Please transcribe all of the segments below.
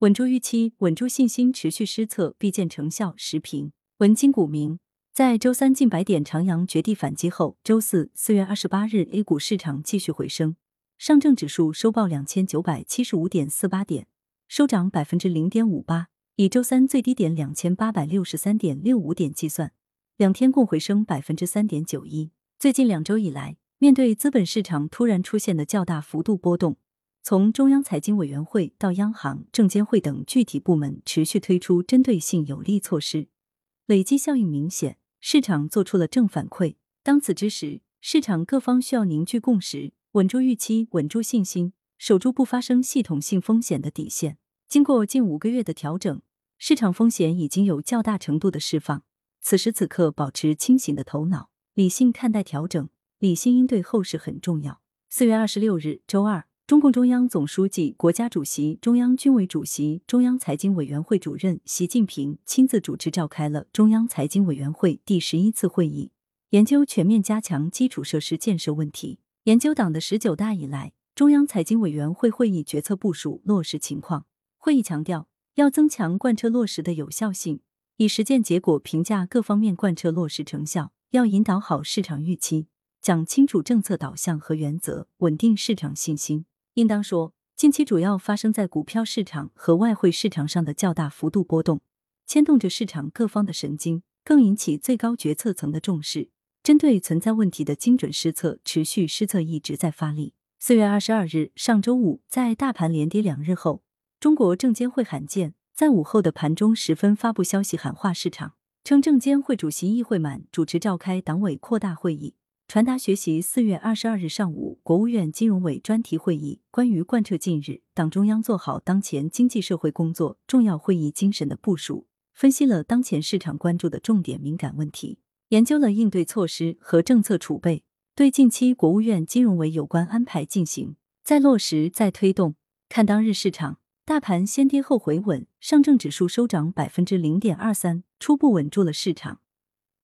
稳住预期，稳住信心，持续施策必见成效。时评：文金股民在周三近百点长阳绝地反击后，周四四月二十八日 A 股市场继续回升，上证指数收报两千九百七十五点四八点，收涨百分之零点五八。以周三最低点两千八百六十三点六五点计算，两天共回升百分之三点九一。最近两周以来，面对资本市场突然出现的较大幅度波动。从中央财经委员会到央行、证监会等具体部门持续推出针对性有力措施，累积效应明显，市场做出了正反馈。当此之时，市场各方需要凝聚共识，稳住预期，稳住信心，守住不发生系统性风险的底线。经过近五个月的调整，市场风险已经有较大程度的释放。此时此刻，保持清醒的头脑，理性看待调整，理性应对后市很重要。四月二十六日，周二。中共中央总书记、国家主席、中央军委主席、中央财经委员会主任习近平亲自主持召开了中央财经委员会第十一次会议，研究全面加强基础设施建设问题，研究党的十九大以来中央财经委员会会议决策部署落实情况。会议强调，要增强贯彻落实的有效性，以实践结果评价各方面贯彻落实成效，要引导好市场预期，讲清楚政策导向和原则，稳定市场信心。应当说，近期主要发生在股票市场和外汇市场上的较大幅度波动，牵动着市场各方的神经，更引起最高决策层的重视。针对存在问题的精准施策，持续施策一直在发力。四月二十二日，上周五，在大盘连跌两日后，中国证监会罕见在午后的盘中时分发布消息，喊话市场，称证监会主席易会满主持召开党委扩大会议。传达学习四月二十二日上午国务院金融委专题会议关于贯彻近日党中央做好当前经济社会工作重要会议精神的部署，分析了当前市场关注的重点敏感问题，研究了应对措施和政策储备，对近期国务院金融委有关安排进行再落实、再推动。看当日市场，大盘先跌后回稳，上证指数收涨百分之零点二三，初步稳住了市场。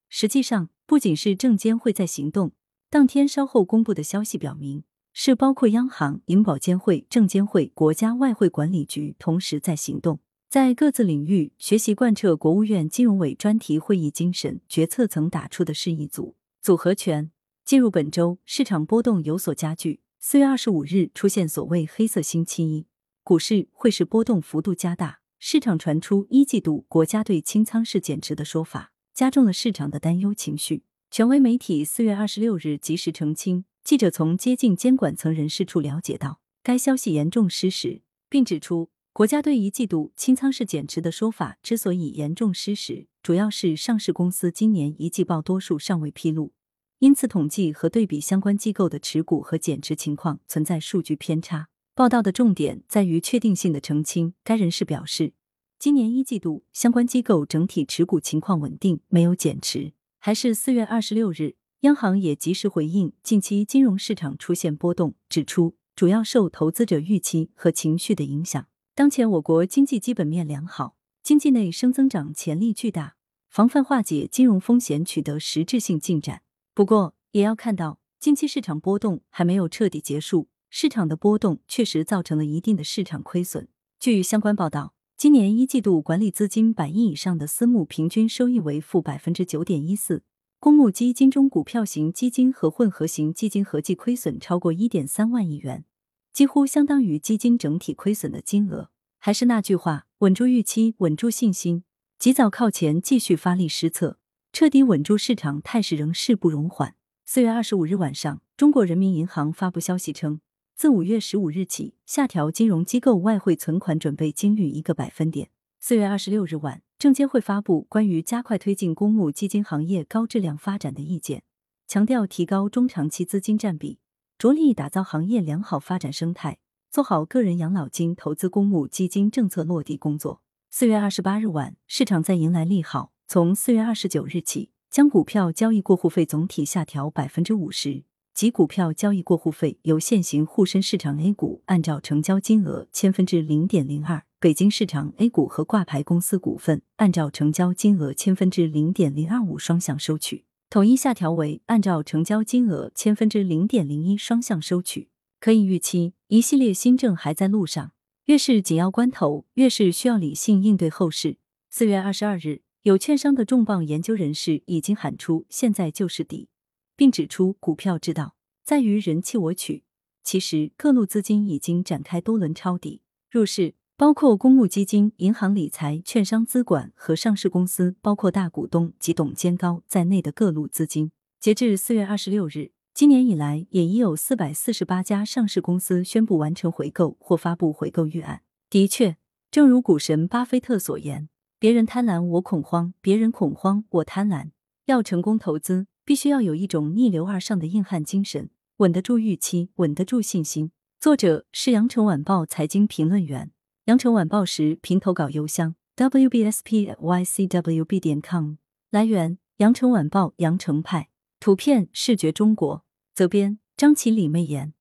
实际上，不仅是证监会在行动，当天稍后公布的消息表明，是包括央行、银保监会、证监会、国家外汇管理局同时在行动，在各自领域学习贯彻国务院金融委专题会议精神，决策层打出的是一组组合拳。进入本周，市场波动有所加剧。四月二十五日出现所谓“黑色星期一”，股市汇市波动幅度加大，市场传出一季度国家队清仓是减持的说法。加重了市场的担忧情绪。权威媒体四月二十六日及时澄清，记者从接近监管层人士处了解到，该消息严重失实，并指出，国家对一季度清仓式减持的说法之所以严重失实，主要是上市公司今年一季报多数尚未披露，因此统计和对比相关机构的持股和减持情况存在数据偏差。报道的重点在于确定性的澄清。该人士表示。今年一季度，相关机构整体持股情况稳定，没有减持。还是四月二十六日，央行也及时回应近期金融市场出现波动，指出主要受投资者预期和情绪的影响。当前我国经济基本面良好，经济内生增长潜力巨大，防范化解金融风险取得实质性进展。不过，也要看到近期市场波动还没有彻底结束，市场的波动确实造成了一定的市场亏损。据相关报道。今年一季度管理资金百亿以上的私募平均收益为负百分之九点一四，公募基金中股票型基金和混合型基金合计亏损超过一点三万亿元，几乎相当于基金整体亏损的金额。还是那句话，稳住预期，稳住信心，及早靠前，继续发力施策，彻底稳住市场态势，仍势不容缓。四月二十五日晚上，中国人民银行发布消息称。自五月十五日起，下调金融机构外汇存款准备金率一个百分点。四月二十六日晚，证监会发布关于加快推进公募基金行业高质量发展的意见，强调提高中长期资金占比，着力打造行业良好发展生态，做好个人养老金投资公募基金政策落地工作。四月二十八日晚，市场在迎来利好，从四月二十九日起，将股票交易过户费总体下调百分之五十。即股票交易过户费由现行沪深市场 A 股按照成交金额千分之零点零二，北京市场 A 股和挂牌公司股份按照成交金额千分之零点零二五双向收取，统一下调为按照成交金额千分之零点零一双向收取。可以预期，一系列新政还在路上，越是紧要关头，越是需要理性应对后市。四月二十二日，有券商的重磅研究人士已经喊出“现在就是底”，并指出股票之道在于人弃我取。其实，各路资金已经展开多轮抄底入市，包括公募基金、银行理财、券商资管和上市公司，包括大股东及董监高在内的各路资金。截至四月二十六日。今年以来，也已有四百四十八家上市公司宣布完成回购或发布回购预案。的确，正如股神巴菲特所言：“别人贪婪，我恐慌；别人恐慌，我贪婪。”要成功投资，必须要有一种逆流而上的硬汉精神，稳得住预期，稳得住信心。作者是羊城晚报财经评论员，羊城晚报时评投稿邮箱：wbspycwb 点 com。来源：羊城晚报羊城派。图片视觉中国，责编张起李媚妍。